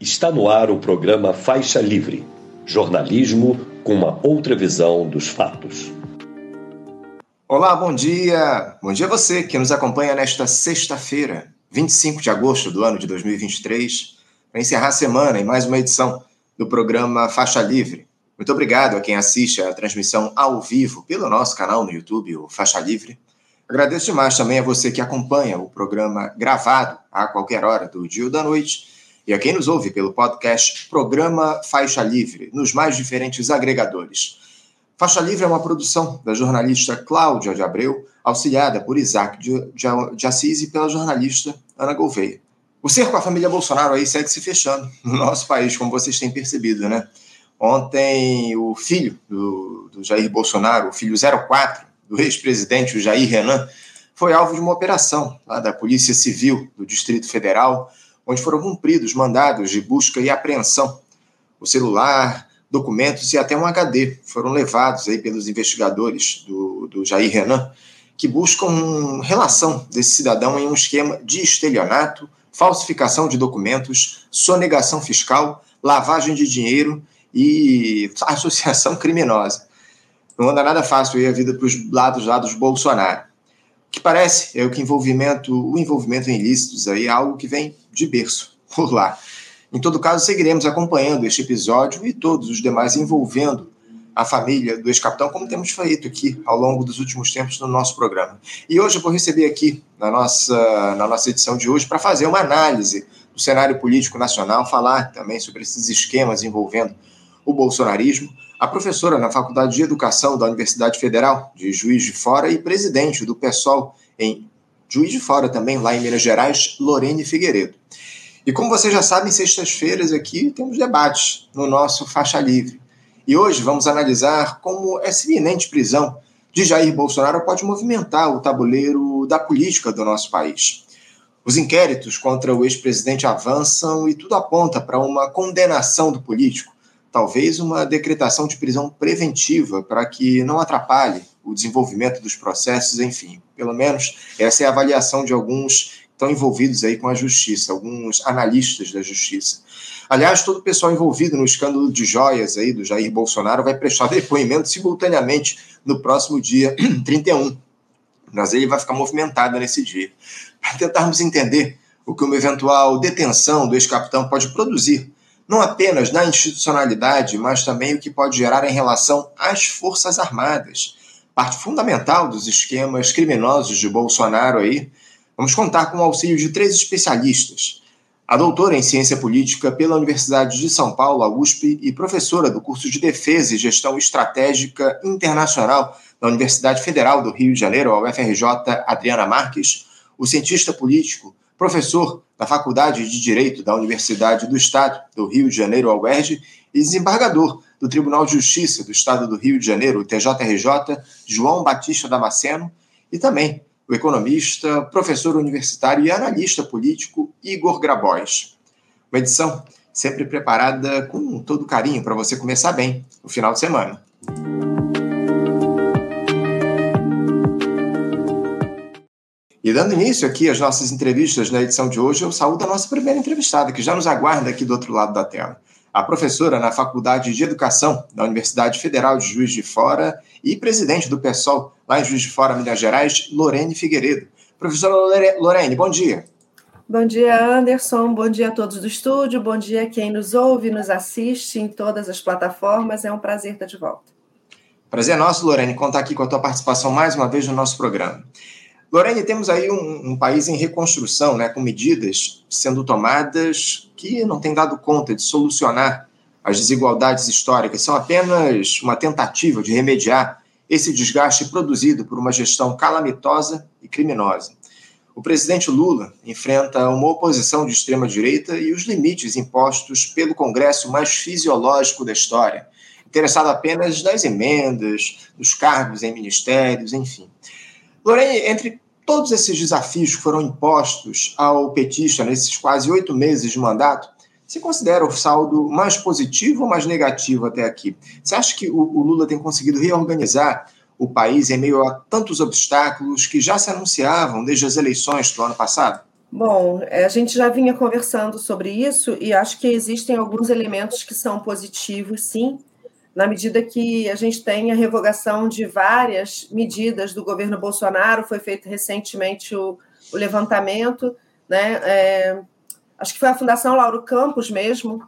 Está no ar o programa Faixa Livre jornalismo com uma outra visão dos fatos. Olá, bom dia! Bom dia a você que nos acompanha nesta sexta-feira, 25 de agosto do ano de 2023, para encerrar a semana em mais uma edição do programa Faixa Livre. Muito obrigado a quem assiste a transmissão ao vivo pelo nosso canal no YouTube, o Faixa Livre. Agradeço demais também a você que acompanha o programa gravado a qualquer hora do dia ou da noite e a quem nos ouve pelo podcast Programa Faixa Livre, nos mais diferentes agregadores. Faixa Livre é uma produção da jornalista Cláudia de Abreu, auxiliada por Isaac de, Assis e pela jornalista Ana Gouveia. O cerco à família Bolsonaro aí segue se fechando no nosso país, como vocês têm percebido, né? Ontem, o filho do, do Jair Bolsonaro, o filho 04 do ex-presidente, Jair Renan, foi alvo de uma operação lá da Polícia Civil do Distrito Federal onde foram cumpridos mandados de busca e apreensão. O celular, documentos e até um HD foram levados aí pelos investigadores do, do Jair Renan, que buscam relação desse cidadão em um esquema de estelionato, falsificação de documentos, sonegação fiscal, lavagem de dinheiro e associação criminosa. Não anda nada fácil aí a vida para os lados lá dos Bolsonaro. O que parece é o que envolvimento, o envolvimento em ilícitos aí é algo que vem de berço por lá. Em todo caso, seguiremos acompanhando este episódio e todos os demais envolvendo a família do ex-capitão, como temos feito aqui ao longo dos últimos tempos no nosso programa. E hoje eu vou receber aqui, na nossa, na nossa edição de hoje, para fazer uma análise do cenário político nacional, falar também sobre esses esquemas envolvendo o bolsonarismo, a professora na Faculdade de Educação da Universidade Federal de Juiz de Fora e presidente do PSOL em Juiz de Fora também, lá em Minas Gerais, Lorene Figueiredo. E como vocês já sabem, sextas-feiras aqui temos debates no nosso Faixa Livre. E hoje vamos analisar como essa iminente prisão de Jair Bolsonaro pode movimentar o tabuleiro da política do nosso país. Os inquéritos contra o ex-presidente avançam e tudo aponta para uma condenação do político, talvez uma decretação de prisão preventiva para que não atrapalhe o desenvolvimento dos processos, enfim. Pelo menos essa é a avaliação de alguns estão envolvidos aí com a justiça, alguns analistas da justiça. Aliás, todo o pessoal envolvido no escândalo de joias aí do Jair Bolsonaro vai prestar depoimento simultaneamente no próximo dia 31. Mas ele vai ficar movimentado nesse dia. Para tentarmos entender o que uma eventual detenção do ex-capitão pode produzir, não apenas na institucionalidade, mas também o que pode gerar em relação às Forças Armadas, parte fundamental dos esquemas criminosos de Bolsonaro aí, Vamos contar com o auxílio de três especialistas. A doutora em Ciência Política pela Universidade de São Paulo, a USP, e professora do curso de Defesa e Gestão Estratégica Internacional da Universidade Federal do Rio de Janeiro, a UFRJ, Adriana Marques, o cientista político, professor da Faculdade de Direito da Universidade do Estado do Rio de Janeiro, a UERJ, e desembargador do Tribunal de Justiça do Estado do Rio de Janeiro, o TJRJ, João Batista Damasceno, e também o economista, professor universitário e analista político Igor Grabois. Uma edição sempre preparada com todo carinho para você começar bem no final de semana. E dando início aqui às nossas entrevistas na edição de hoje, eu saúdo a nossa primeira entrevistada, que já nos aguarda aqui do outro lado da tela a professora na Faculdade de Educação da Universidade Federal de Juiz de Fora e presidente do PSOL, lá em Juiz de Fora, Minas Gerais, Lorene Figueiredo. Professora Lorene, bom dia. Bom dia, Anderson. Bom dia a todos do estúdio. Bom dia a quem nos ouve e nos assiste em todas as plataformas. É um prazer estar de volta. Prazer é nosso, Lorene, contar aqui com a tua participação mais uma vez no nosso programa. Lorene, temos aí um, um, país em reconstrução, né, com medidas sendo tomadas que não têm dado conta de solucionar as desigualdades históricas, são apenas uma tentativa de remediar esse desgaste produzido por uma gestão calamitosa e criminosa. O presidente Lula enfrenta uma oposição de extrema-direita e os limites impostos pelo Congresso mais fisiológico da história, interessado apenas nas emendas, nos cargos em ministérios, enfim. Lorene, entre todos esses desafios que foram impostos ao petista nesses quase oito meses de mandato, você considera o saldo mais positivo ou mais negativo até aqui? Você acha que o, Lula tem conseguido reorganizar o país em meio a tantos obstáculos que já se anunciavam desde as eleições do ano passado? Bom, é, a gente já vinha conversando sobre isso e acho que existem alguns elementos que são positivos, sim, na medida que a gente tem a revogação de várias medidas do governo Bolsonaro, foi feito recentemente o, o levantamento, né? É, acho que foi a Fundação Lauro Campos mesmo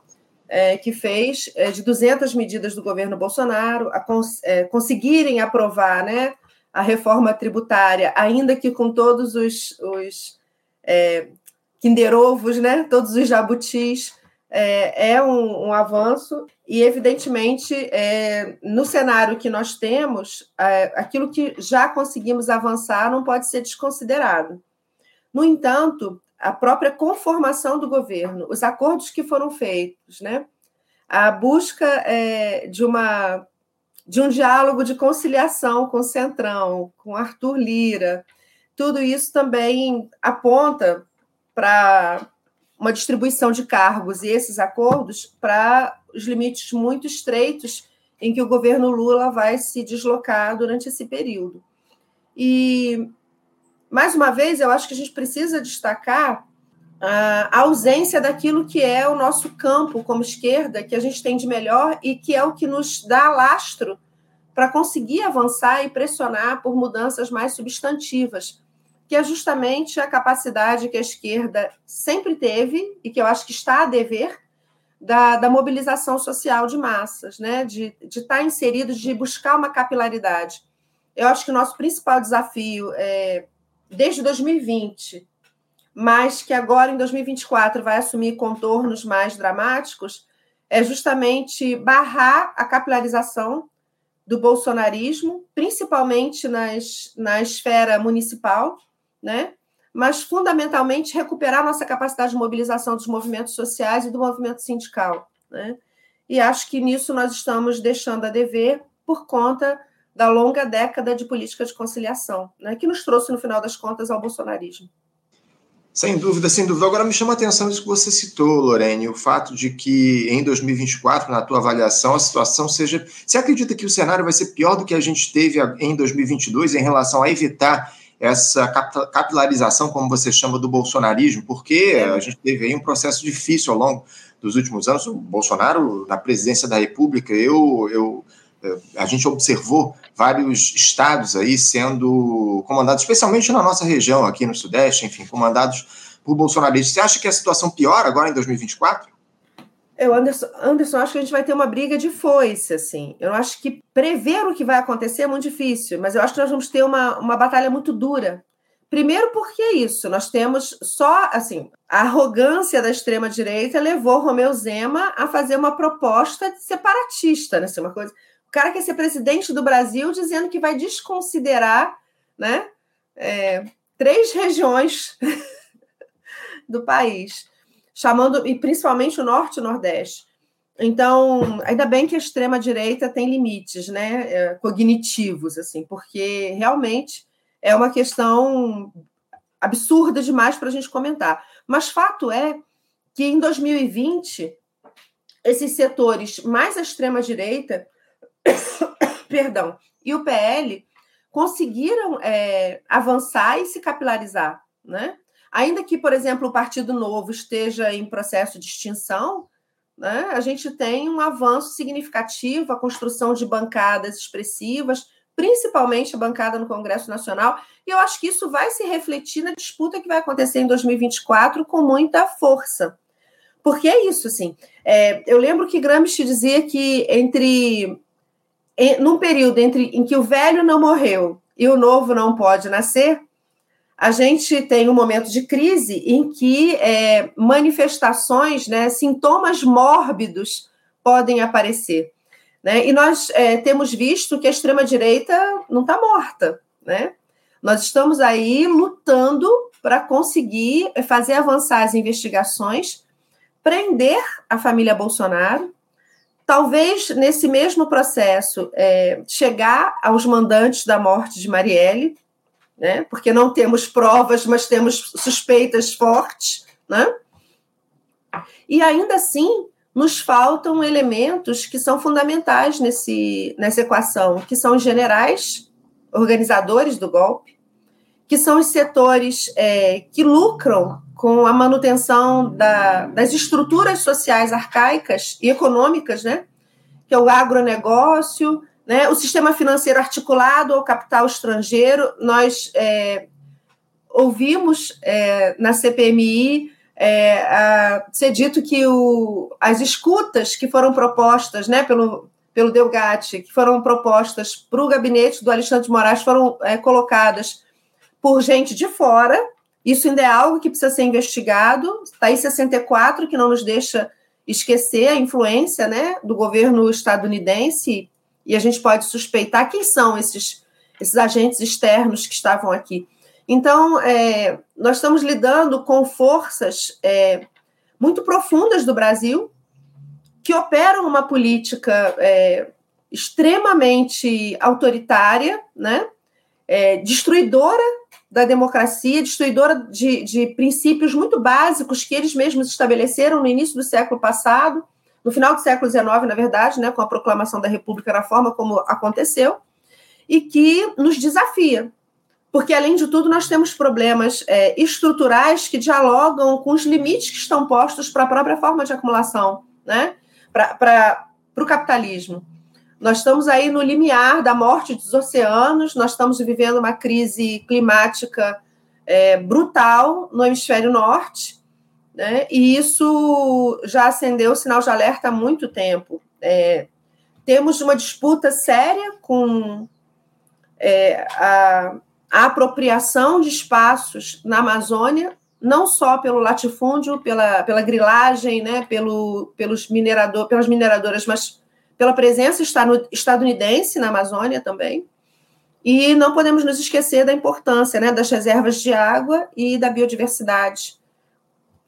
é, que fez é, de 200 medidas do governo Bolsonaro a cons é, conseguirem aprovar, né? A reforma tributária, ainda que com todos os, os é, né? Todos os jabutis é, é um, um, avanço e, evidentemente, é, no cenário que nós temos, é, aquilo que já conseguimos avançar não pode ser desconsiderado. No entanto, a própria conformação do governo, os acordos que foram feitos, né? a busca é, de uma de um diálogo de conciliação com o Centrão, com Arthur Lira, tudo isso também aponta para uma distribuição de cargos e esses acordos para os limites muito estreitos em que o governo Lula vai se deslocar durante esse período. E, mais uma vez, eu acho que a gente precisa destacar a ausência daquilo que é o nosso campo como esquerda, que a gente tem de melhor e que é o que nos dá lastro para conseguir avançar e pressionar por mudanças mais substantivas que é justamente a capacidade que a esquerda sempre teve e que eu acho que está a dever da, da mobilização social de massas, né? de, de estar tá inserido, de buscar uma capilaridade. Eu acho que o nosso principal desafio é, desde 2020, mas que agora em 2024 vai assumir contornos mais dramáticos, é justamente barrar a capilarização do bolsonarismo, principalmente nas, na esfera municipal, né? mas fundamentalmente recuperar nossa capacidade de mobilização dos movimentos sociais e do movimento sindical. Né? E acho que nisso nós estamos deixando a dever por conta da longa década de política de conciliação, né? que nos trouxe, no final das contas, ao bolsonarismo. Sem dúvida, sem dúvida. Agora me chama a atenção isso que você citou, Lorene, o fato de que em 2024, na tua avaliação, a situação seja. Você acredita que o cenário vai ser pior do que a gente teve em 2022 em relação a evitar essa capilarização, como você chama, do bolsonarismo, porque a gente teve aí um processo difícil ao longo dos últimos anos. O Bolsonaro, na presidência da República, eu, eu, a gente observou vários estados aí sendo comandados, especialmente na nossa região, aqui no Sudeste, enfim, comandados por bolsonaristas. Você acha que a situação piora agora em 2024? Eu, Anderson, Anderson, acho que a gente vai ter uma briga de foice, assim. Eu acho que prever o que vai acontecer é muito difícil, mas eu acho que nós vamos ter uma, uma batalha muito dura. Primeiro, porque é isso, nós temos só, assim, a arrogância da extrema-direita levou Romeu Zema a fazer uma proposta separatista, né? Assim, uma coisa. O cara quer ser presidente do Brasil dizendo que vai desconsiderar, né? É, três regiões do país chamando, e principalmente o norte e o nordeste. Então, ainda bem que a extrema-direita tem limites né, é, cognitivos, assim, porque realmente é uma questão absurda demais para a gente comentar. Mas fato é que em 2020, esses setores mais à extrema-direita, perdão, e o PL conseguiram é, avançar e se capilarizar, né? Ainda que, por exemplo, o Partido Novo esteja em processo de extinção, né, a gente tem um avanço significativo, a construção de bancadas expressivas, principalmente a bancada no Congresso Nacional, e eu acho que isso vai se refletir na disputa que vai acontecer em 2024 com muita força. Porque é isso, assim. É, eu lembro que Gramsci dizia que entre em, num período entre em que o velho não morreu e o novo não pode nascer, a gente tem um momento de crise em que é, manifestações, né, sintomas mórbidos podem aparecer. Né? E nós é, temos visto que a extrema-direita não está morta. Né? Nós estamos aí lutando para conseguir fazer avançar as investigações, prender a família Bolsonaro, talvez nesse mesmo processo é, chegar aos mandantes da morte de Marielle, né? porque não temos provas, mas temos suspeitas fortes. Né? E ainda assim, nos faltam elementos que são fundamentais nesse, nessa equação, que são os generais, organizadores do golpe, que são os setores é, que lucram com a manutenção da, das estruturas sociais arcaicas e econômicas, né? que é o agronegócio, né? o sistema financeiro articulado ao capital estrangeiro. Nós é, ouvimos é, na CPMI é, a, ser dito que o, as escutas que foram propostas né, pelo, pelo Delgatti, que foram propostas para o gabinete do Alexandre de Moraes, foram é, colocadas por gente de fora. Isso ainda é algo que precisa ser investigado. Está aí 64, que não nos deixa esquecer a influência né, do governo estadunidense, e a gente pode suspeitar quem são esses, esses agentes externos que estavam aqui. Então, é, nós estamos lidando com forças é, muito profundas do Brasil que operam uma política é, extremamente autoritária, né, é, destruidora da democracia, destruidora de, de princípios muito básicos que eles mesmos estabeleceram no início do século passado, no final do século XIX, na verdade, né, com a proclamação da República na forma como aconteceu, e que nos desafia porque, além de tudo, nós temos problemas é, estruturais que dialogam com os limites que estão postos para a própria forma de acumulação, né? para o capitalismo. Nós estamos aí no limiar da morte dos oceanos, nós estamos vivendo uma crise climática é, brutal no hemisfério norte, né? e isso já acendeu o sinal de alerta há muito tempo. É, temos uma disputa séria com é, a a apropriação de espaços na Amazônia, não só pelo latifúndio, pela, pela grilagem, né, pelo, pelos minerador, pelas mineradoras, mas pela presença estadunidense na Amazônia também. E não podemos nos esquecer da importância né, das reservas de água e da biodiversidade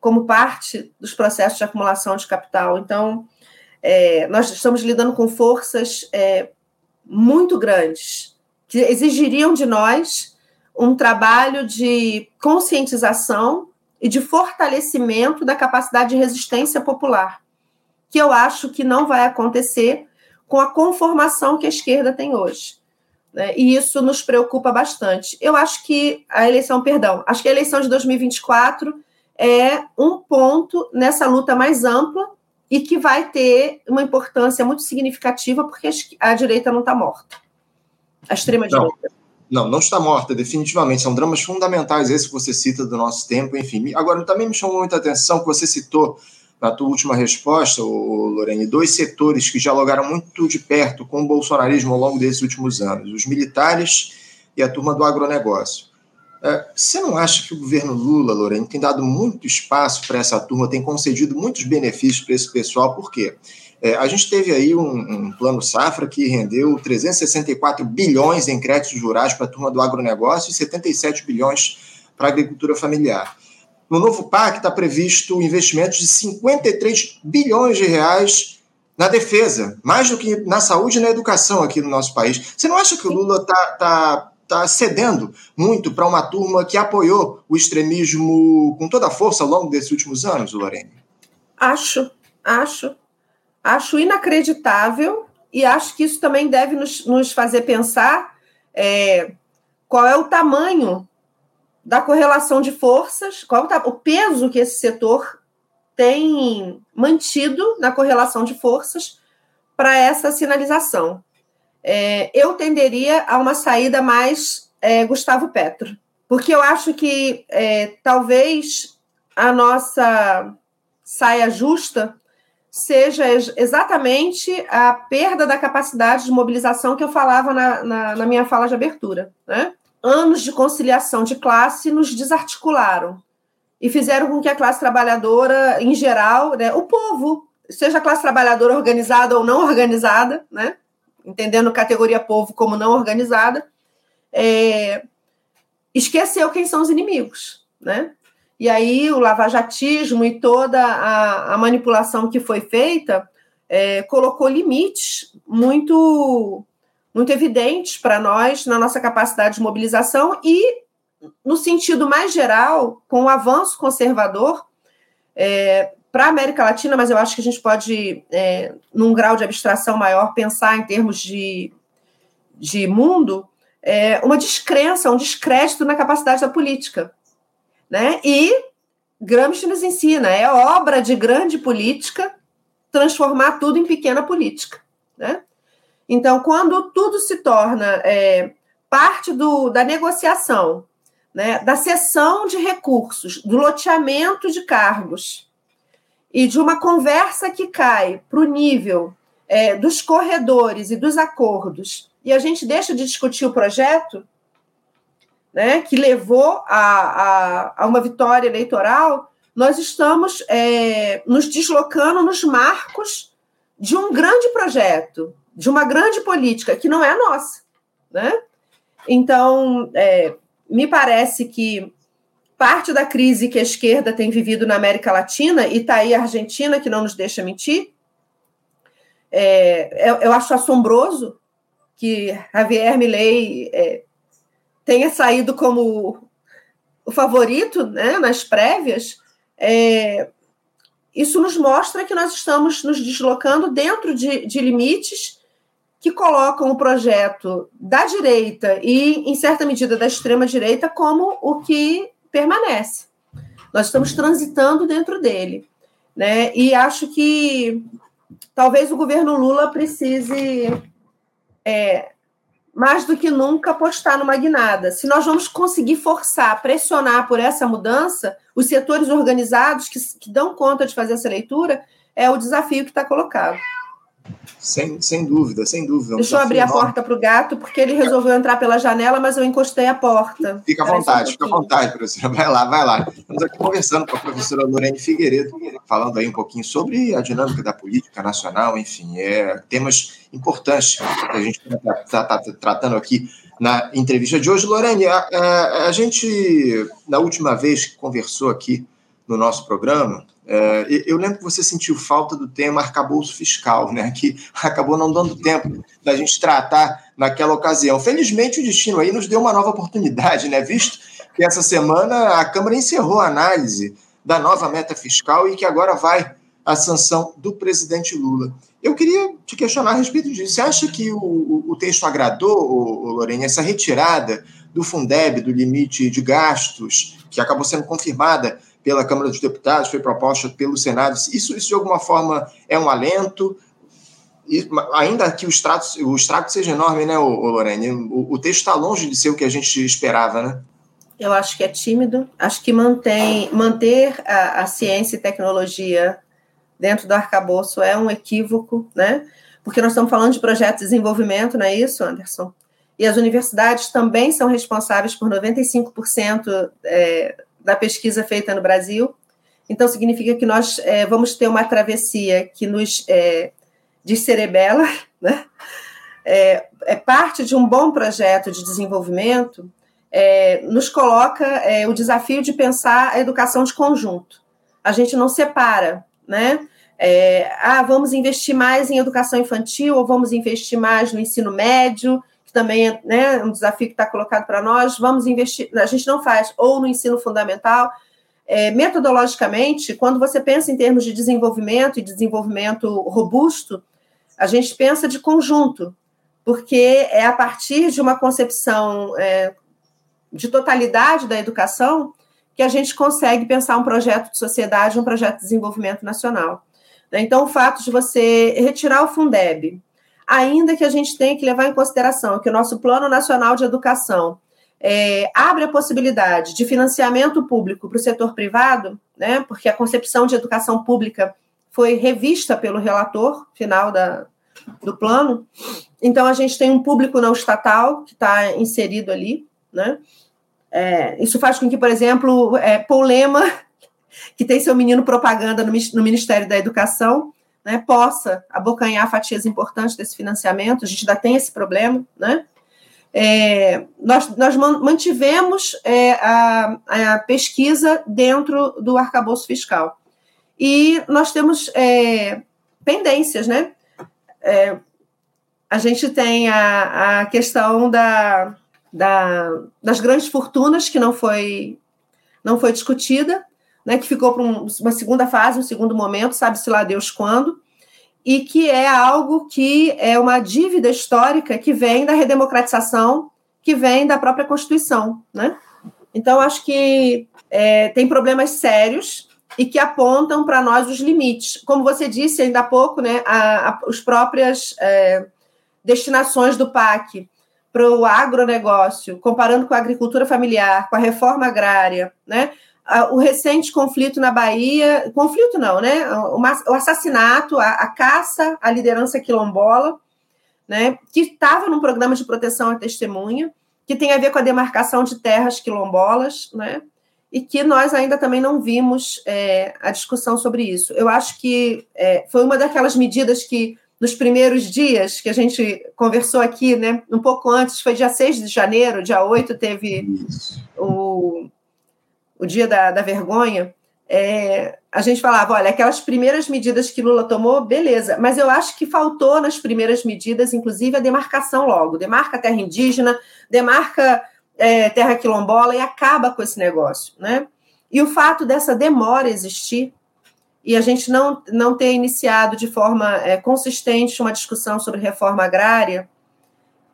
como parte dos processos de acumulação de capital. Então, é, nós estamos lidando com forças é, muito grandes que exigiriam de nós um trabalho de conscientização e de fortalecimento da capacidade de resistência popular, que eu acho que não vai acontecer com a conformação que a esquerda tem hoje. Né? E isso nos preocupa bastante. Eu acho que a eleição, perdão, acho que a eleição de 2024 é um ponto nessa luta mais ampla e que vai ter uma importância muito significativa porque a direita não está morta. A extrema-direita. Não, não está morta, definitivamente. São dramas fundamentais, esse que você cita do nosso tempo, enfim. Agora, também me chamou muita atenção que você citou na tua última resposta, Lorene, dois setores que dialogaram muito de perto com o bolsonarismo ao longo desses últimos anos: os militares e a turma do agronegócio. É, você não acha que o governo Lula, Lorene, tem dado muito espaço para essa turma, tem concedido muitos benefícios para esse pessoal? Por quê? É, a gente teve aí um, um, plano safra que rendeu 364 bilhões em créditos rurais para a turma do agronegócio e 77 bilhões para a agricultura familiar. No novo PAC está previsto investimentos de 53 bilhões de reais na defesa, mais do que na saúde e na educação aqui no nosso país. Você não acha que o Lula está tá, tá cedendo muito para uma turma que apoiou o extremismo com toda a força ao longo desses últimos anos, Lorene? Acho, acho. Acho inacreditável e acho que isso também deve nos, nos fazer pensar é, qual é o tamanho da correlação de forças, qual é o peso que esse setor tem mantido na correlação de forças para essa sinalização. É, eu tenderia a uma saída mais é, Gustavo Petro, porque eu acho que é, talvez a nossa saia justa seja exatamente a perda da capacidade de mobilização que eu falava na, na, na minha fala de abertura. Né? Anos de conciliação de classe nos desarticularam e fizeram com que a classe trabalhadora, em geral, né, o povo, seja a classe trabalhadora organizada ou não organizada, né, entendendo categoria povo como não organizada, é, esqueceu quem são os inimigos, né? E aí o lavajatismo e toda a, a manipulação que foi feita é, colocou limites muito, muito evidentes para nós na nossa capacidade de mobilização e, no sentido mais geral, com o avanço conservador é, para a América Latina, mas eu acho que a gente pode, é, num grau de abstração maior, pensar em termos de, de mundo, é, uma descrença, um descrédito na capacidade da política né? E Gramsci nos ensina, é obra de grande política transformar tudo em pequena política. Né? Então, quando tudo se torna é, parte do, da negociação, né, da cessão de recursos, do loteamento de cargos e de uma conversa que cai para o nível é, dos corredores e dos acordos, e a gente deixa de discutir o projeto, né, que levou a, a, a uma vitória eleitoral, nós estamos é, nos deslocando nos marcos de um grande projeto, de uma grande política que não é nossa. Né? Então, é, me parece que parte da crise que a esquerda tem vivido na América Latina, e está aí a Argentina, que não nos deixa mentir, é, eu, eu, acho assombroso que Javier Milei é, tenha saído como o favorito né, nas prévias, é, isso nos mostra que nós estamos nos deslocando dentro de, de limites que colocam o projeto da direita e, em certa medida, da extrema-direita como o que permanece. Nós estamos transitando dentro dele. Né? E acho que talvez o governo Lula precise é, mais do que nunca apostar numa guinada. Se nós vamos conseguir forçar, pressionar por essa mudança, os setores organizados que, que dão conta de fazer essa leitura, é o desafio que está colocado. Sem, sem dúvida, sem dúvida. É Deixa eu abrir a porta para o gato, porque ele resolveu entrar pela janela, mas eu encostei a porta. Fica à vontade, um fica à vontade, professora. Vai lá, vai lá. Estamos aqui conversando com a professora Lorene Figueiredo, falando aí um pouquinho sobre a dinâmica da política nacional, enfim, é, temas importantes que a gente está tá, tá tratando aqui na entrevista de hoje. Lorene, a, a, a gente, na última vez que conversou aqui no nosso programa, é, eu lembro que você sentiu falta do tema arcabouço fiscal, né, que acabou não dando tempo da gente tratar naquela ocasião. Felizmente, o destino aí nos deu uma nova oportunidade, né, visto que essa semana a Câmara encerrou a análise da nova meta fiscal e que agora vai a sanção do presidente Lula. Eu queria te questionar a respeito disso. Você acha que o, o texto agradou, Lorena, essa retirada do Fundeb, do limite de gastos, que acabou sendo confirmada pela Câmara dos Deputados, foi proposta pelo Senado. Isso, isso de alguma forma, é um alento? E, ainda que o estrago, o estrago seja enorme, né, Lorene? O, o texto está longe de ser o que a gente esperava, né? Eu acho que é tímido. Acho que mantém, manter a, a ciência e tecnologia dentro do arcabouço é um equívoco, né? Porque nós estamos falando de projetos de desenvolvimento, não é isso, Anderson? E as universidades também são responsáveis por 95% é, da pesquisa feita no Brasil. Então, significa que nós é, vamos ter uma travessia que nos é, descerebela, né? É, é, parte de um bom projeto de desenvolvimento, nos coloca o desafio de pensar a educação de conjunto. A gente não separa, né? Ah, vamos investir mais em educação infantil ou vamos investir mais no ensino médio também é né, um desafio que está colocado para nós. Vamos investir, a gente não faz, ou no ensino fundamental. É, metodologicamente, quando você pensa em termos de desenvolvimento e desenvolvimento robusto, a gente pensa de conjunto, porque é a partir de uma concepção é, de totalidade da educação que a gente consegue pensar um projeto de sociedade, um projeto de desenvolvimento nacional. Então, o fato de você retirar o Fundeb, ainda que a gente tenha que levar em consideração que o nosso Plano Nacional de Educação é, abre a possibilidade de financiamento público para o setor privado, né, porque a concepção de educação pública foi revista pelo relator final da, do plano. Então, a gente tem um público não estatal que está inserido ali. Né? É, isso faz com que, por exemplo, é, Polema, que tem seu menino propaganda no, no Ministério da Educação, né, possa abocanhar fatias importantes desse financiamento, a gente ainda tem esse problema, né? É, nós, nós mantivemos é, a, a, pesquisa dentro do arcabouço fiscal. E nós temos é, pendências, né? É, a gente tem a, a questão da, da, das grandes fortunas, que não foi, não foi discutida, né, que ficou para um, uma segunda fase, um segundo momento, sabe-se lá Deus quando, e que é algo que é uma dívida histórica que vem da redemocratização, que vem da própria Constituição, né? Então, acho que é, tem problemas sérios e que apontam para nós os limites. Como você disse ainda há pouco, né, a, a, as próprias é, destinações do PAC para o agronegócio, comparando com a agricultura familiar, com a reforma agrária, né? O recente conflito na Bahia, conflito não, né? O assassinato, a, a caça à liderança quilombola, né? Que estava num programa de proteção à testemunha, que tem a ver com a demarcação de terras quilombolas, né? E que nós ainda também não vimos é, a discussão sobre isso. Eu acho que é, foi uma daquelas medidas que nos primeiros dias que a gente conversou aqui, né? Um pouco antes, foi dia 6 de janeiro, dia 8 teve o, o dia da, da vergonha. É, a gente falava, olha, aquelas primeiras medidas que Lula tomou, beleza, mas eu acho que faltou nas primeiras medidas, inclusive, a demarcação logo. Demarca terra indígena, demarca é, terra quilombola e acaba com esse negócio, né? E o fato dessa demora existir e a gente não, não ter iniciado de forma é, consistente uma discussão sobre reforma agrária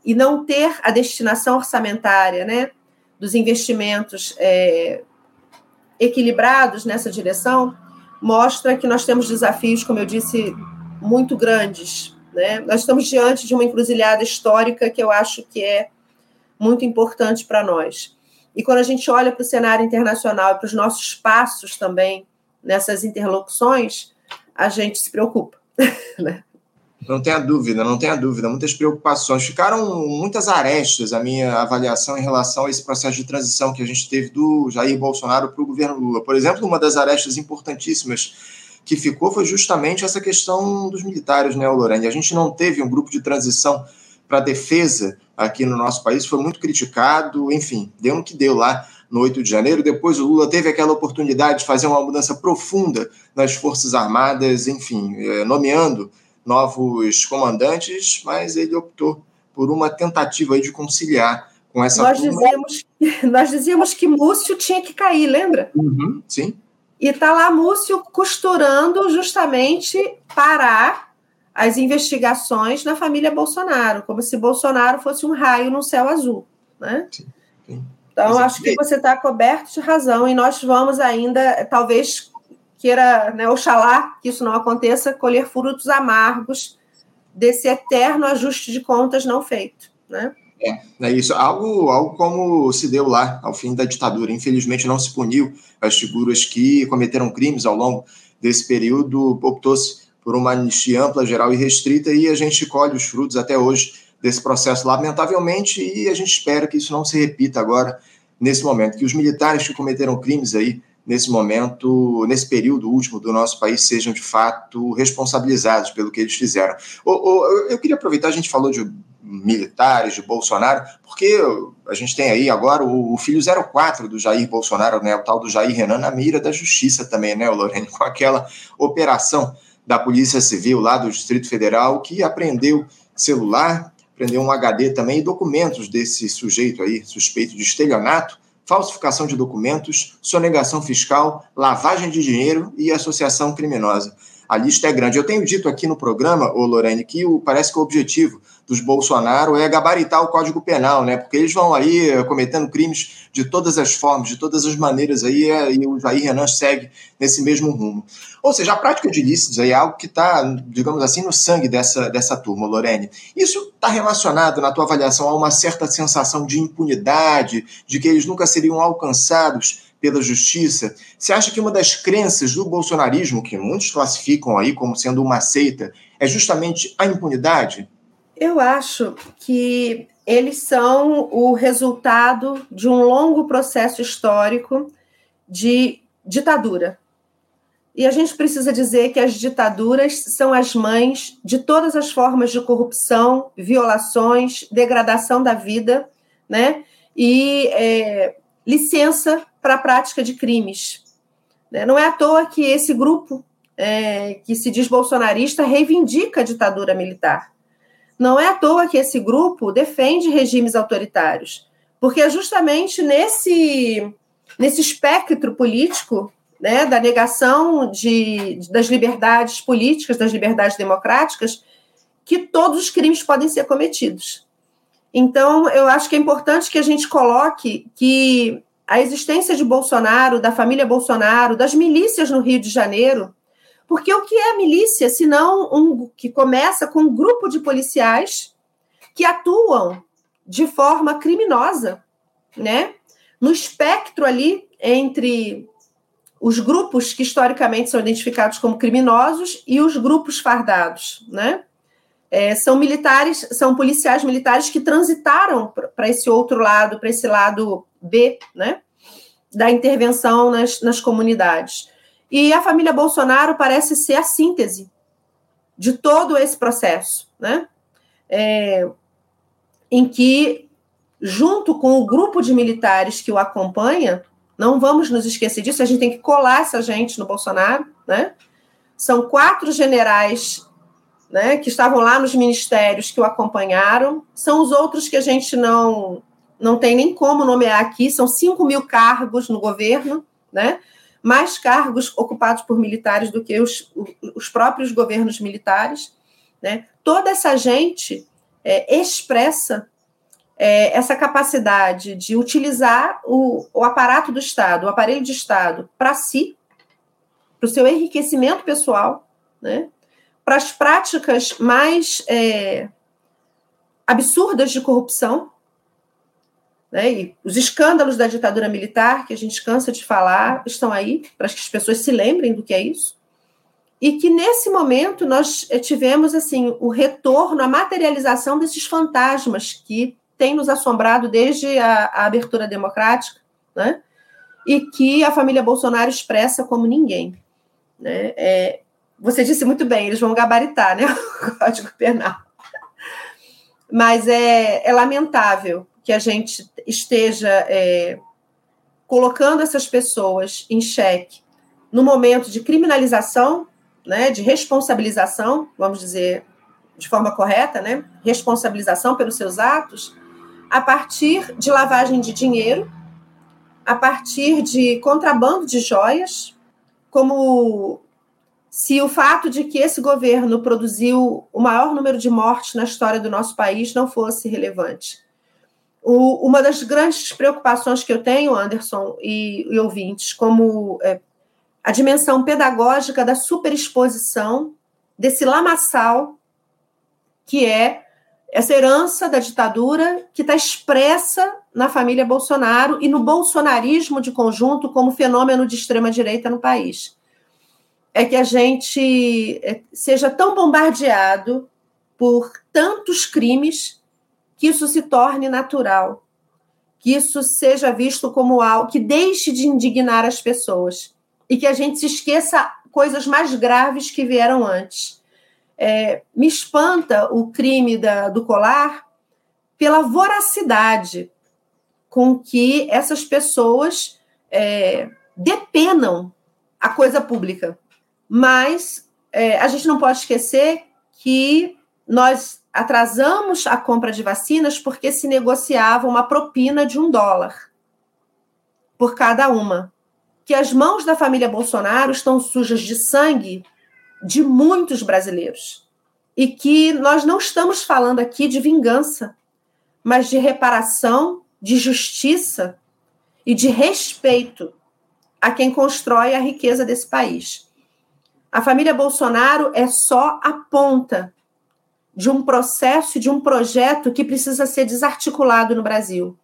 e não ter a destinação orçamentária né, dos investimentos é, equilibrados nessa direção, mostra que nós temos desafios, como eu disse, muito grandes. Né? Nós estamos diante de uma encruzilhada histórica que eu acho que é muito importante para nós. E quando a gente olha para o cenário internacional e para os nossos passos também nessas interlocuções, a gente se preocupa. Né? Não tenha dúvida, não tenha dúvida. Muitas preocupações. Ficaram muitas arestas a minha avaliação em relação a esse processo de transição que a gente teve do Jair Bolsonaro para o governo Lula. Por exemplo, uma das arestas importantíssimas que ficou foi justamente essa questão dos militares, né, Lorene? A gente não teve um grupo de transição para defesa aqui no nosso país, foi muito criticado, enfim, deu no que deu lá no 8 de janeiro. Depois o Lula teve aquela oportunidade de fazer uma mudança profunda nas Forças Armadas, enfim, eh, nomeando novos comandantes, mas ele optou por uma tentativa de conciliar com essa nós turma. Dizíamos, nós dizíamos que Múcio tinha que cair, lembra? Uhum, sim. E está lá Múcio costurando justamente parar as investigações na família Bolsonaro, como se Bolsonaro fosse um raio no céu azul, né? Sim, sim. Então, acho que você está coberto de razão e nós vamos ainda, talvez queira, né, oxalá que isso não aconteça, colher frutos amargos desse eterno ajuste de contas não feito, né? É, é isso. Algo, algo como se deu lá ao fim da ditadura. Infelizmente, não se puniu as figuras que cometeram crimes ao longo desse período. Optou-se por uma anistia ampla, geral e restrita, e a gente colhe os frutos até hoje desse processo, lamentavelmente, e a gente espera que isso não se repita agora, nesse momento, que os militares que cometeram crimes aí, nesse momento, nesse período último do nosso país, sejam de fato responsabilizados pelo que eles fizeram. Eu queria aproveitar, a gente falou de militares, de Bolsonaro, porque a gente tem aí agora o filho 04 do Jair Bolsonaro, né, o tal do Jair Renan, na mira da justiça também, né, Lorene, com aquela operação da Polícia Civil lá do Distrito Federal que apreendeu celular, prendeu um HD também e documentos desse sujeito aí, suspeito de estelionato, falsificação de documentos, sonegação fiscal, lavagem de dinheiro e associação criminosa. A lista é grande. Eu tenho dito aqui no programa, ô Lorene, que o, parece que o objetivo dos Bolsonaro é gabaritar o Código Penal, né? Porque eles vão aí eh, cometendo crimes de todas as formas, de todas as maneiras aí, eh, e o Jair Renan segue nesse mesmo rumo. Ou seja, a prática de ilícitos é algo que está, digamos assim, no sangue dessa, dessa turma, Lorene. Isso está relacionado, na tua avaliação, a uma certa sensação de impunidade, de que eles nunca seriam alcançados pela justiça? Você acha que uma das crenças do bolsonarismo, que muitos classificam aí como sendo uma seita, é justamente a impunidade? Eu acho que eles são o resultado de um longo processo histórico de ditadura. E a gente precisa dizer que as ditaduras são as mães de todas as formas de corrupção, violações, degradação da vida, né? E é, licença para a prática de crimes. Né? Não é à toa que esse grupo é, que se diz bolsonarista reivindica a ditadura militar. Não é à toa que esse grupo defende regimes autoritários, porque é justamente nesse, nesse espectro político né, da negação de, das liberdades políticas, das liberdades democráticas, que todos os crimes podem ser cometidos. Então, eu acho que é importante que a gente coloque que a existência de Bolsonaro, da família Bolsonaro, das milícias no Rio de Janeiro, porque o que é milícia, se não um que começa com um grupo de policiais que atuam de forma criminosa, né? No espectro ali entre os grupos que historicamente são identificados como criminosos e os grupos fardados, né? É, são militares, são policiais militares que transitaram para esse outro lado, para esse lado B, né? Da intervenção nas, nas comunidades. E a família Bolsonaro parece ser a síntese de todo esse processo, né? É, em que, junto com o grupo de militares que o acompanha, não vamos nos esquecer disso, a gente tem que colar essa gente no Bolsonaro, né? São quatro generais né, que estavam lá nos ministérios que o acompanharam, são os outros que a gente não, não tem nem como nomear aqui, são 5 mil cargos no governo, né? mais cargos ocupados por militares do que os, os próprios governos militares. Né? Toda essa gente é, expressa é, essa capacidade de utilizar o, o aparato do Estado, o aparelho de Estado, para si, para o seu enriquecimento pessoal, né? para as práticas mais é, absurdas de corrupção, né? E os escândalos da ditadura militar, que a gente cansa de falar, estão aí, para que as pessoas se lembrem do que é isso. E que nesse momento nós é, tivemos assim o retorno, a materialização desses fantasmas que tem nos assombrado desde a, a abertura democrática, né? e que a família Bolsonaro expressa como ninguém. Né? É, você disse muito bem, eles vão gabaritar né? o Código Penal. Mas é, é lamentável que a gente esteja é, colocando essas pessoas em xeque no momento de criminalização, né, de responsabilização, vamos dizer de forma correta, né, responsabilização pelos seus atos, a partir de lavagem de dinheiro, a partir de contrabando de joias, como se o fato de que esse governo produziu o maior número de mortes na história do nosso país não fosse relevante. O, uma das grandes preocupações que eu tenho, Anderson e, e ouvintes, como é, a dimensão pedagógica da superexposição desse lamaçal que é essa herança da ditadura que está expressa na família Bolsonaro e no bolsonarismo de conjunto como fenômeno de extrema-direita no país. É que a gente é, seja tão bombardeado por tantos crimes que isso se torne natural, que isso seja visto como algo que deixe de indignar as pessoas e que a gente se esqueça coisas mais graves que vieram antes é, me espanta o crime da, do colar pela voracidade com que essas pessoas é, depenam a coisa pública. Mas é, a gente não pode esquecer que nós atrasamos a compra de vacinas porque se negociava uma propina de um dólar por cada uma. Que as mãos da família Bolsonaro estão sujas de sangue de muitos brasileiros. E que nós não estamos falando aqui de vingança, mas de reparação, de justiça e de respeito a quem constrói a riqueza desse país. A família Bolsonaro é só a ponta de um processo, de um projeto que precisa ser desarticulado no Brasil,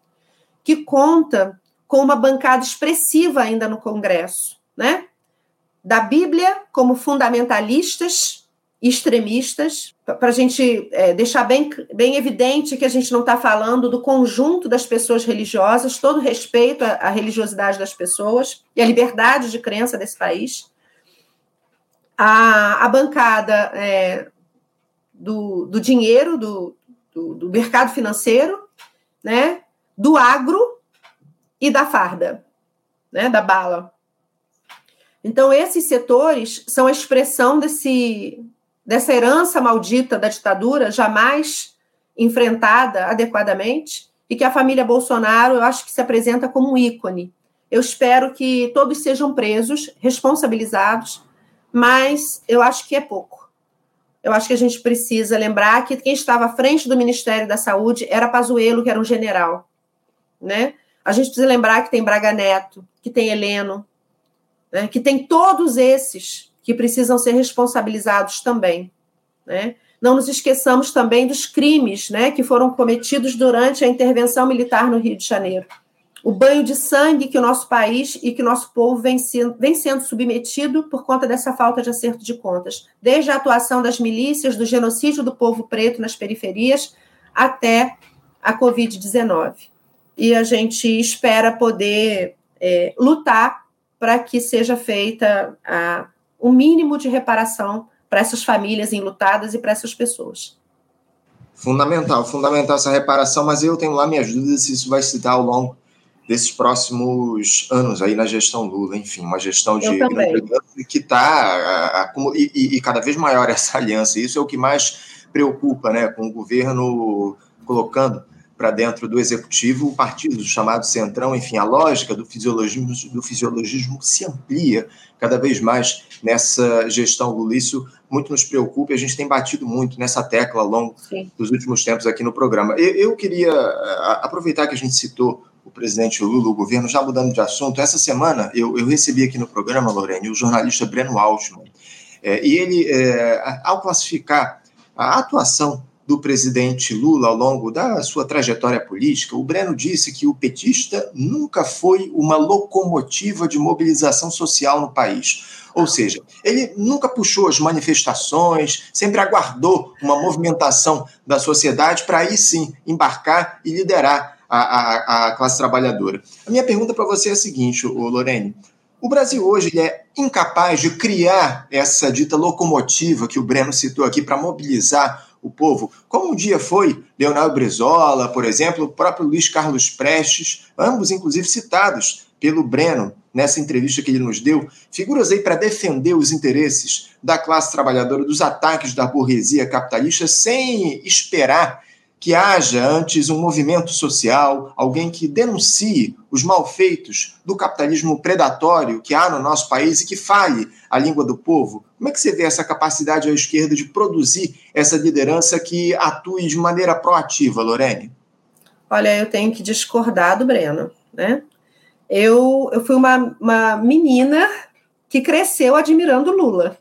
que conta com uma bancada expressiva ainda no Congresso, né? Da Bíblia como fundamentalistas extremistas, para a gente é, deixar bem, bem evidente que a gente não está falando do conjunto das pessoas religiosas, todo respeito à, à, religiosidade das pessoas e à liberdade de crença desse país. A, a bancada é, do, do dinheiro, do, do, do mercado financeiro, né, do agro e da farda, né, da bala. Então, esses setores são a expressão desse, dessa herança maldita da ditadura, jamais enfrentada adequadamente, e que a família Bolsonaro, eu acho que se apresenta como um ícone. Eu espero que todos sejam presos, responsabilizados, mas eu acho que é pouco. Eu acho que a gente precisa lembrar que quem estava à frente do Ministério da Saúde era Pazuello, que era um general, né? A gente precisa lembrar que tem Braga Neto, que tem Heleno, né, que tem todos esses que precisam ser responsabilizados também. Né? Não nos esqueçamos também dos crimes né, que foram cometidos durante a intervenção militar no Rio de Janeiro. O banho de sangue que o nosso país e que o nosso povo vem sendo, vem sendo submetido por conta dessa falta de acerto de contas, desde a atuação das milícias, do genocídio do povo preto nas periferias, até a Covid-19. E a gente espera poder é, lutar para que seja feita a, o mínimo de reparação para essas famílias enlutadas e para essas pessoas. Fundamental, fundamental essa reparação, mas eu tenho lá minhas dúvidas se isso vai se dar ao longo desses próximos anos aí na gestão Lula, enfim, uma gestão de que está e, e, e, cada vez maior essa aliança. Isso é o que mais preocupa, né, com o governo colocando para dentro do executivo o partido chamado Centrão, enfim, a lógica do fisiologismo, do fisiologismo se amplia cada vez mais nessa gestão Lula. Isso muito nos preocupa e a gente tem batido muito nessa tecla ao longo Sim. dos últimos tempos aqui no programa. Eu, eu queria aproveitar que a gente citou o presidente Lula, o governo, já mudando de assunto, essa semana eu, eu recebi aqui no programa, Lorene, o jornalista Breno Altman, é, e ele, é, ao classificar a atuação do presidente Lula ao longo da sua trajetória política, o Breno disse que o petista nunca foi uma locomotiva de mobilização social no país. Ou seja, ele nunca puxou as manifestações, sempre aguardou uma movimentação da sociedade para aí sim embarcar e liderar a, a, a classe trabalhadora. A minha pergunta para você é a seguinte, Lorene. O Brasil hoje é incapaz de criar essa dita locomotiva que o Breno citou aqui para mobilizar o povo, como um dia foi Leonardo Brizola, por exemplo, o próprio Luiz Carlos Prestes, ambos inclusive citados pelo Breno nessa entrevista que ele nos deu, figuras aí para defender os interesses da classe trabalhadora dos ataques da burguesia capitalista sem esperar que haja antes um movimento social, alguém que denuncie os malfeitos do capitalismo predatório que há no nosso país e que fale a língua do povo? Como é que você vê essa capacidade à esquerda de produzir essa liderança que atue de maneira proativa, Lorene? Olha, eu tenho que discordar do Breno, né? Eu, eu fui uma, uma menina que cresceu admirando Lula,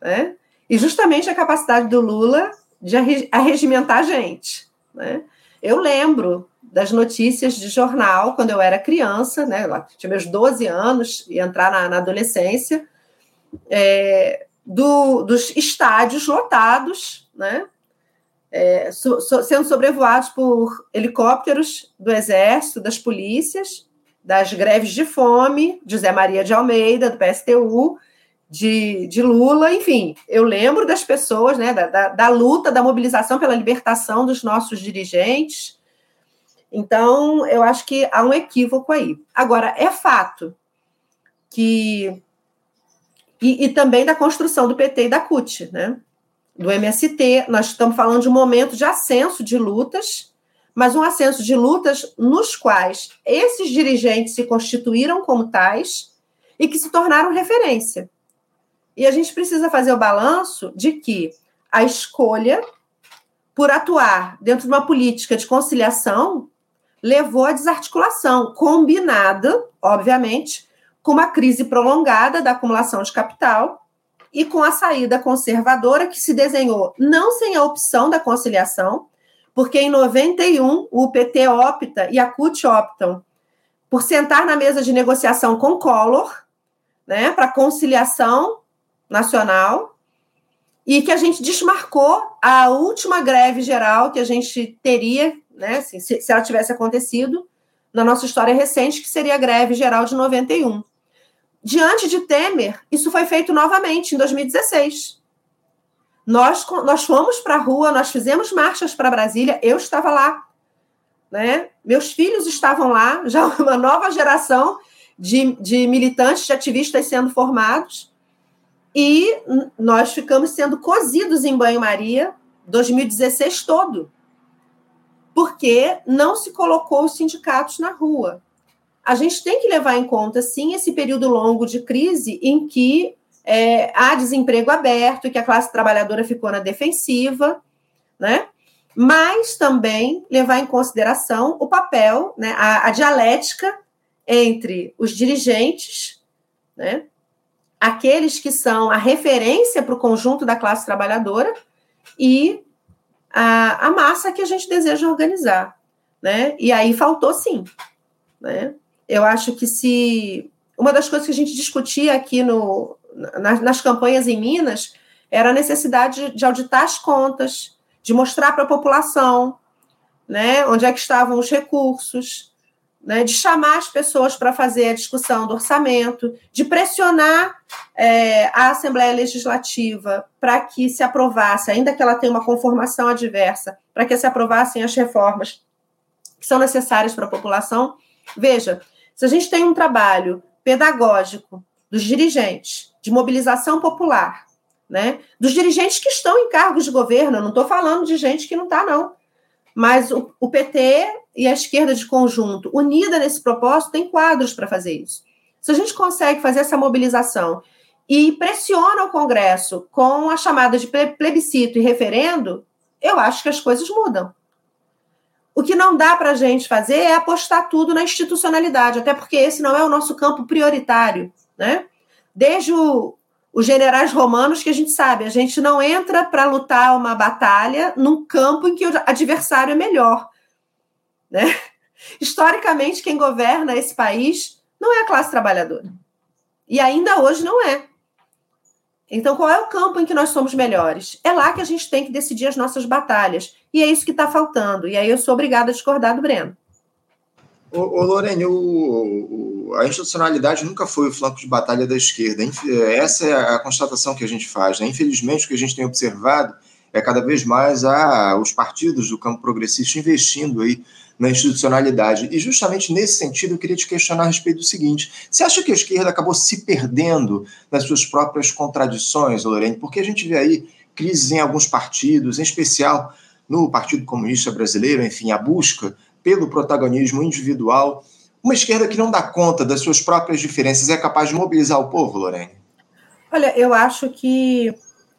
né? E justamente a capacidade do Lula de arregimentar a gente. Né? Eu lembro das notícias de jornal quando eu era criança, né? Tinha meus 12 anos e entrar na, na adolescência, é, do, dos estádios lotados, né? É, so, so, sendo sobrevoados por helicópteros do Exército, das polícias, das greves de fome, Zé Maria de Almeida, do PSTU, de, de Lula, enfim, eu lembro das pessoas, né, da, da, da, luta, da mobilização pela libertação dos nossos dirigentes. Então, eu acho que há um equívoco aí. Agora, é fato que. E, e também da construção do PT e da CUT, né? Do MST, nós estamos falando de um momento de ascenso de lutas, mas um ascenso de lutas nos quais esses dirigentes se constituíram como tais e que se tornaram referência. E a gente precisa fazer o balanço de que a escolha por atuar dentro de uma política de conciliação levou à desarticulação, combinada, obviamente, com uma crise prolongada da acumulação de capital e com a saída conservadora que se desenhou não sem a opção da conciliação, porque em 91 o PT opta e a CUT optam por sentar na mesa de negociação com Collor, né, para conciliação nacional e que a gente desmarcou a última greve geral que a gente teria, né, assim, se, se ela tivesse acontecido na nossa história recente, que seria a greve geral de 91. Diante de Temer, isso foi feito novamente em 2016. Nós, nós fomos para a rua, nós fizemos marchas para Brasília, eu estava lá. Né? Meus filhos estavam lá, já uma nova geração de, de militantes, de ativistas sendo formados. E nós ficamos sendo cozidos em banho-maria 2016 todo, porque não se colocou os sindicatos na rua. A gente tem que levar em conta, sim, esse período longo de crise em que é, há desemprego aberto, que a classe trabalhadora ficou na defensiva, né? mas também levar em consideração o papel, né, a, a dialética entre os dirigentes, né, aqueles que são a referência para o conjunto da classe trabalhadora e a, a massa que a gente deseja organizar. Né? E aí faltou sim. Né? Eu acho que se. Uma das coisas que a gente discutia aqui no, nas, nas campanhas em Minas era a necessidade de, auditar as contas, de mostrar para a população né, onde é que estavam os recursos, né, de chamar as pessoas para fazer a discussão do orçamento, de pressionar é, a Assembleia Legislativa para que se aprovasse, ainda que ela tenha uma conformação adversa, para que se aprovassem as reformas que são necessárias para a população. Veja, se a gente tem um trabalho pedagógico dos dirigentes, de mobilização popular, né, dos dirigentes que estão em cargos de governo, eu não estou falando de gente que não está, não. Mas o, o PT e a esquerda de conjunto, unida nesse propósito, tem quadros para fazer isso. Se a gente consegue fazer essa mobilização e pressiona o Congresso com a chamada de plebiscito e referendo, eu acho que as coisas mudam. O que não dá para a gente fazer é apostar tudo na institucionalidade, até porque esse não é o nosso campo prioritário. Né? Desde o, os generais romanos que a gente sabe, a gente não entra para lutar uma batalha num campo em que o adversário é melhor. Né? Historicamente, quem governa esse país não é a classe trabalhadora. E ainda hoje não é. Então, qual é o campo em que nós somos melhores? É lá que a gente tem que decidir as nossas batalhas. E é isso que está faltando. E aí eu sou obrigada a discordar do Breno. Ô, Lorene, o, a institucionalidade nunca foi o flanco de batalha da esquerda. Essa é a constatação que a gente faz. Né? Infelizmente, o que a gente tem observado é cada vez mais a, os partidos do campo progressista investindo aí na institucionalidade. E justamente nesse sentido, eu queria te questionar a respeito do seguinte: você acha que a esquerda acabou se perdendo nas suas próprias contradições, Lorene? Porque a gente vê aí crises em alguns partidos, em especial no Partido Comunista Brasileiro, enfim, a busca pelo protagonismo individual uma esquerda que não dá conta das suas próprias diferenças é capaz de mobilizar o povo, Lorene? Olha, eu acho que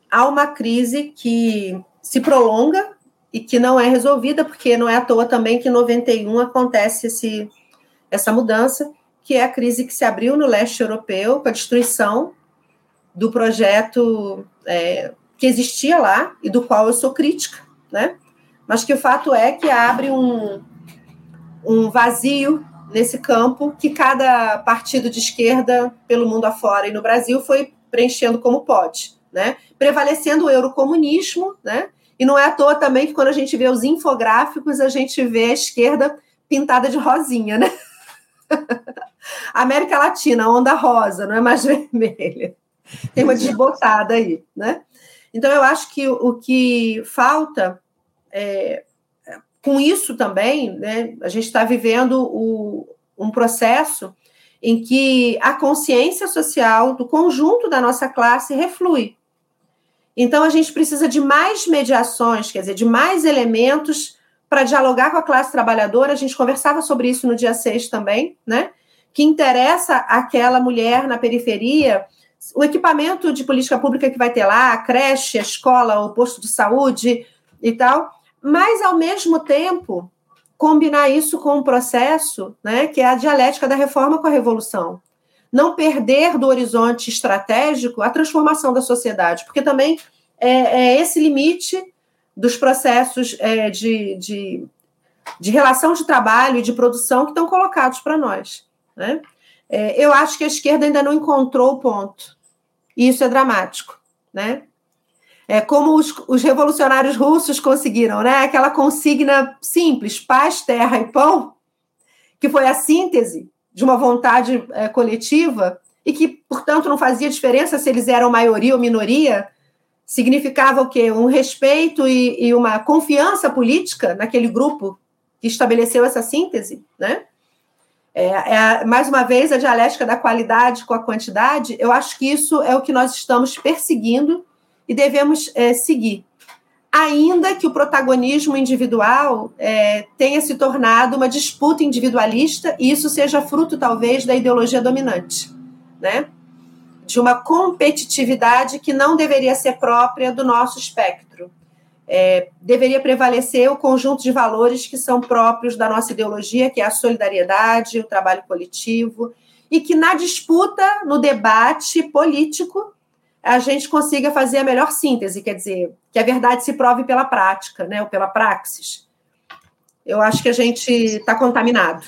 há uma crise que se prolonga e que não é resolvida, porque não é à toa também que em 91 acontece esse, essa mudança, que é a crise que se abriu no leste europeu com a destruição do projeto é, que existia lá e do qual eu sou crítica, né? Mas que o fato é que abre um, um vazio nesse campo que cada partido de esquerda pelo mundo afora e no Brasil foi preenchendo como pode, né? Prevalecendo o eurocomunismo, né? E não é à toa também que quando a gente vê os infográficos, a gente vê a esquerda pintada de rosinha, né? América Latina, onda rosa, não é mais vermelha. Tem uma desbotada aí, né? Então eu acho que o que falta é, com isso também, né, a gente está vivendo o, um processo em que a consciência social do conjunto da nossa classe reflui. Então, a gente precisa de mais mediações, quer dizer, de mais elementos para dialogar com a classe trabalhadora. A gente conversava sobre isso no dia 6 também, né? Que interessa aquela mulher na periferia, o equipamento de política pública que vai ter lá, a creche, a escola, o posto de saúde e tal, mas, ao mesmo tempo, combinar isso com um processo né, que é a dialética da reforma com a revolução. Não perder do horizonte estratégico a transformação da sociedade, porque também é, é esse limite dos processos é, de, de, de, relação de trabalho e de produção que estão colocados para nós. Né? É, eu acho que a esquerda ainda não encontrou o ponto, e isso é dramático. Né? É, como os, os, revolucionários russos conseguiram, né? Aquela consigna simples, paz, terra e pão, que foi a síntese de uma vontade é, coletiva e que, portanto, não fazia diferença se eles eram maioria ou minoria, significava o quê? Um respeito e, e uma confiança política naquele grupo que estabeleceu essa síntese, né? É, é, mais uma vez, a dialética da qualidade com a quantidade, eu acho que isso é o que nós estamos perseguindo e devemos é, seguir. Ainda que o protagonismo individual é, tenha se tornado uma disputa individualista, e isso seja fruto, talvez, da ideologia dominante, né? de uma competitividade que não deveria ser própria do nosso espectro. é, deveria prevalecer o conjunto de valores que são próprios da nossa ideologia, que é a solidariedade, o trabalho coletivo, e que na disputa, no debate político, a gente consiga fazer a melhor síntese, quer dizer, que a verdade se prove pela prática, né, ou pela praxis. Eu acho que a gente está contaminado.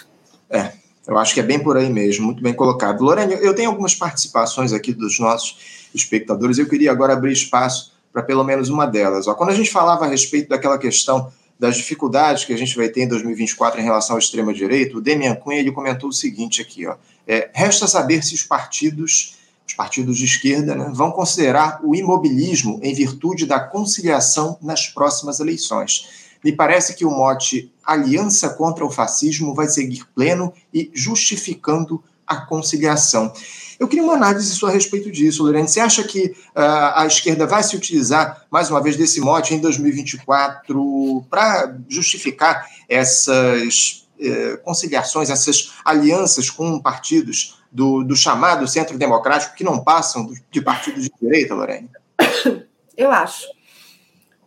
É, eu acho que é bem por aí mesmo, muito bem colocado. Lorena, eu tenho algumas participações aqui dos nossos espectadores, eu queria agora abrir espaço para pelo menos uma delas. Ó, quando a gente falava a respeito daquela questão das dificuldades que a gente vai ter em 2024 em relação à extrema-direita, o Demian Cunha ele comentou o seguinte aqui: ó, é, resta saber se os partidos, os partidos de esquerda, né, vão considerar o imobilismo em virtude da conciliação nas próximas eleições. Me parece que o mote aliança contra o fascismo vai seguir pleno e justificando a conciliação. Eu queria uma análise sua a respeito disso, Lorena. Você acha que uh, a esquerda vai se utilizar, mais uma vez, desse mote em 2024 para justificar essas uh, conciliações, essas alianças com partidos do, do chamado centro democrático que não passam de partidos de direita, Lorena? Eu acho.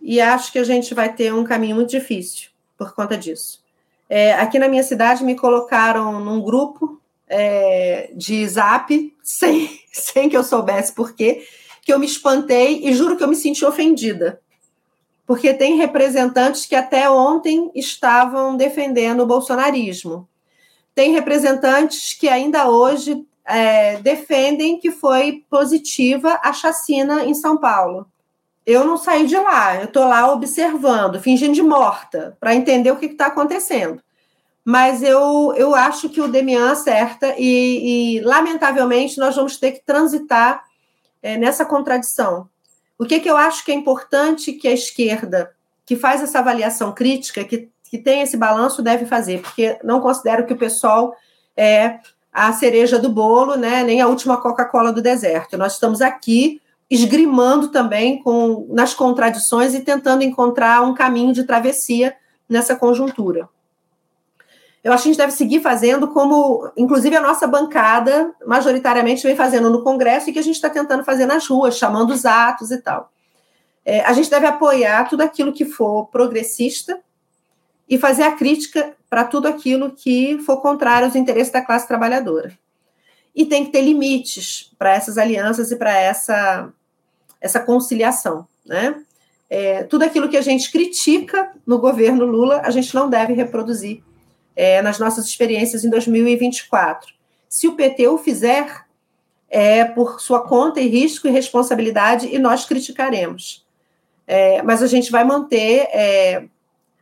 E acho que a gente vai ter um caminho muito difícil por conta disso. É, aqui na minha cidade me colocaram num grupo é, de zap, sem, sem que eu soubesse por quê, que eu me espantei e juro que eu me senti ofendida. Porque tem representantes que até ontem estavam defendendo o bolsonarismo. Tem representantes que ainda hoje é, defendem que foi positiva a chacina em São Paulo. Eu não saí de lá, eu estou lá observando, fingindo de morta, para entender o que está acontecendo mas eu, eu acho que o Demian acerta e, e lamentavelmente, nós vamos ter que transitar é, nessa contradição. O que, que eu acho que é importante que a esquerda, que faz essa avaliação crítica, que, que tem esse balanço, deve fazer, porque não considero que o pessoal é a cereja do bolo, né, nem a última Coca-Cola do deserto. Nós estamos aqui esgrimando também com, nas contradições e tentando encontrar um caminho de travessia nessa conjuntura. Eu acho que a gente deve seguir fazendo como, inclusive, a nossa bancada majoritariamente vem fazendo no Congresso e que a gente está tentando fazer nas ruas, chamando os atos e tal. É, a gente deve apoiar tudo aquilo que for progressista e fazer a crítica para tudo aquilo que for contrário aos interesses da classe trabalhadora. E tem que ter limites para essas alianças e para essa, essa conciliação. Né? É, tudo aquilo que a gente critica no governo Lula, a gente não deve reproduzir é, nas nossas experiências em 2024. Se o PT o fizer, é por sua conta e risco e responsabilidade, e nós criticaremos. É, mas a gente vai manter é,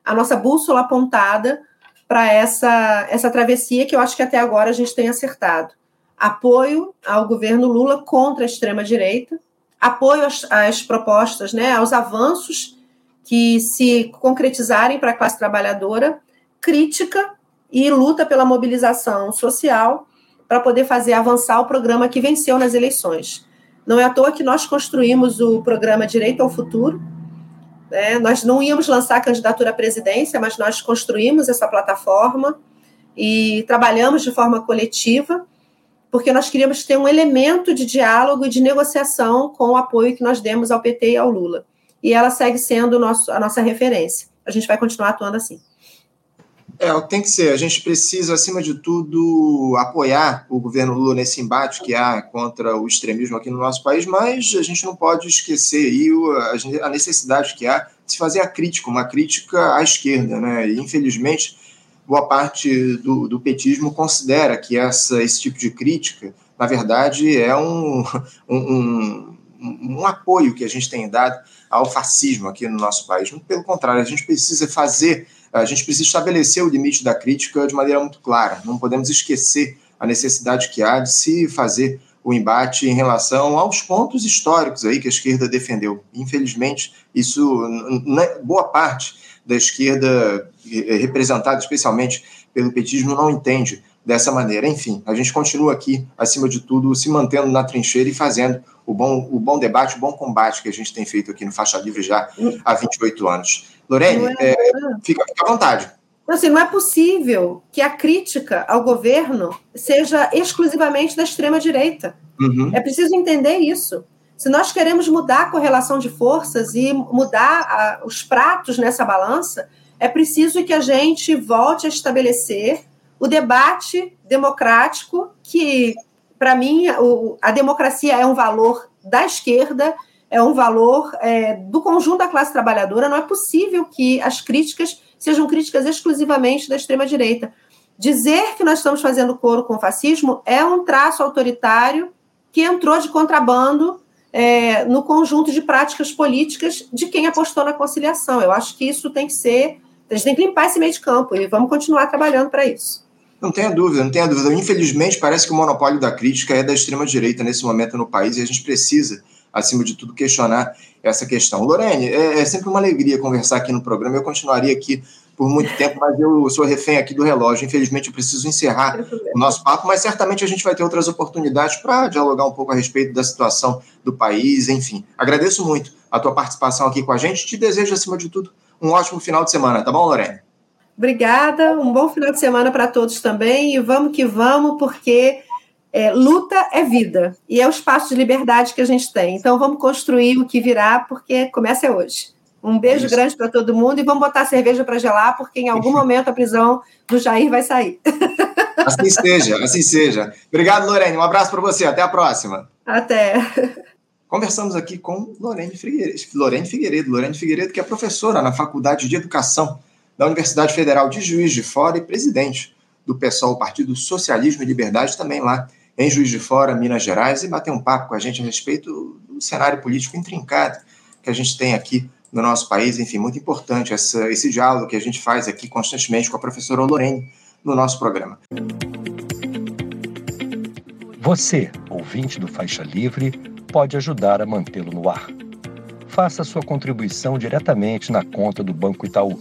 a nossa bússola apontada para essa, essa travessia que eu acho que até agora a gente tem acertado. Apoio ao governo Lula contra a extrema-direita, apoio às, às propostas, né, aos avanços que se concretizarem para a classe trabalhadora, crítica e luta pela mobilização social para poder fazer avançar o programa que venceu nas eleições. Não é à toa que nós construímos o programa Direito ao Futuro. Né? Nós não íamos lançar a candidatura à presidência, mas nós construímos essa plataforma e trabalhamos de forma coletiva, porque nós queríamos ter um elemento de diálogo e de negociação com o apoio que nós demos ao PT e ao Lula. E ela segue sendo nosso, a nossa referência. A gente vai continuar atuando assim. É, tem que ser. A gente precisa, acima de tudo, apoiar o governo Lula nesse embate que há contra o extremismo aqui no nosso país, mas a gente não pode esquecer aí a necessidade que há de se fazer a crítica, uma crítica à esquerda. Né? E, infelizmente, boa parte do, do petismo considera que essa, esse tipo de crítica, na verdade, é um, um, um, um apoio que a gente tem dado ao fascismo aqui no nosso país. Pelo contrário, a gente precisa fazer a gente precisa estabelecer o limite da crítica de maneira muito clara. Não podemos esquecer a necessidade que há de se fazer o embate em relação aos pontos históricos aí que a esquerda defendeu. Infelizmente, isso boa parte da esquerda eh, representada especialmente pelo petismo não entende dessa maneira. Enfim, a gente continua aqui, acima de tudo, se mantendo na trincheira e fazendo o bom, o bom debate, o bom combate que a gente tem feito aqui no Faixa Livre já há 28 anos. Lorene, é, é, fica, fica à vontade. Assim, não é possível que a crítica ao governo seja exclusivamente da extrema-direita. Uhum. É preciso entender isso. Se nós queremos mudar a correlação de forças e mudar a, os pratos nessa balança, é preciso que a gente volte a estabelecer o debate democrático, que, para mim, o, a democracia é um valor da esquerda, é um valor é, do conjunto da classe trabalhadora. Não é possível que as críticas sejam críticas exclusivamente da extrema-direita. Dizer que nós estamos fazendo coro com o fascismo é um traço autoritário que entrou de contrabando é, no conjunto de práticas políticas de quem apostou na conciliação. Eu acho que isso tem que ser. A gente tem que limpar esse meio de campo e vamos continuar trabalhando para isso. Não tenha dúvida, não tenha dúvida. Infelizmente, parece que o monopólio da crítica é da extrema-direita nesse momento no país e a gente precisa, acima de tudo, questionar essa questão. Lorene, é, é sempre uma alegria conversar aqui no programa. Eu continuaria aqui por muito tempo, mas eu sou refém aqui do relógio. Infelizmente, eu preciso encerrar o nosso papo, mas certamente a gente vai ter outras oportunidades para dialogar um pouco a respeito da situação do país, enfim. Agradeço muito a tua participação aqui com a gente. Te desejo, acima de tudo, um ótimo final de semana, tá bom, Lorene? Obrigada, um bom final de semana para todos também, e vamos que vamos, porque é, luta é vida, e é o espaço de liberdade que a gente tem. Então, vamos construir o que virá, porque começa é hoje. Um beijo Isso. grande para todo mundo e vamos botar cerveja para gelar, porque em algum momento a prisão do Jair vai sair. Assim seja, assim seja. Obrigado, Lorene. Um abraço para você. Até a próxima. Até. Conversamos aqui com Lorene Figueiredo, Lorene Figueiredo, Lorene Figueiredo, que é professora na Faculdade de Educação da Universidade Federal de Juiz de Fora e presidente do PSOL, Partido Socialismo e Liberdade, também lá em Juiz de Fora, Minas Gerais, e bater um papo com a gente a respeito do cenário político intrincado que a gente tem aqui no nosso país. Enfim, muito importante essa, esse diálogo que a gente faz aqui constantemente com a professora Lorene no nosso programa. Você, ouvinte do Faixa Livre, pode ajudar a mantê-lo no ar. Faça sua contribuição diretamente na conta do Banco Itaú,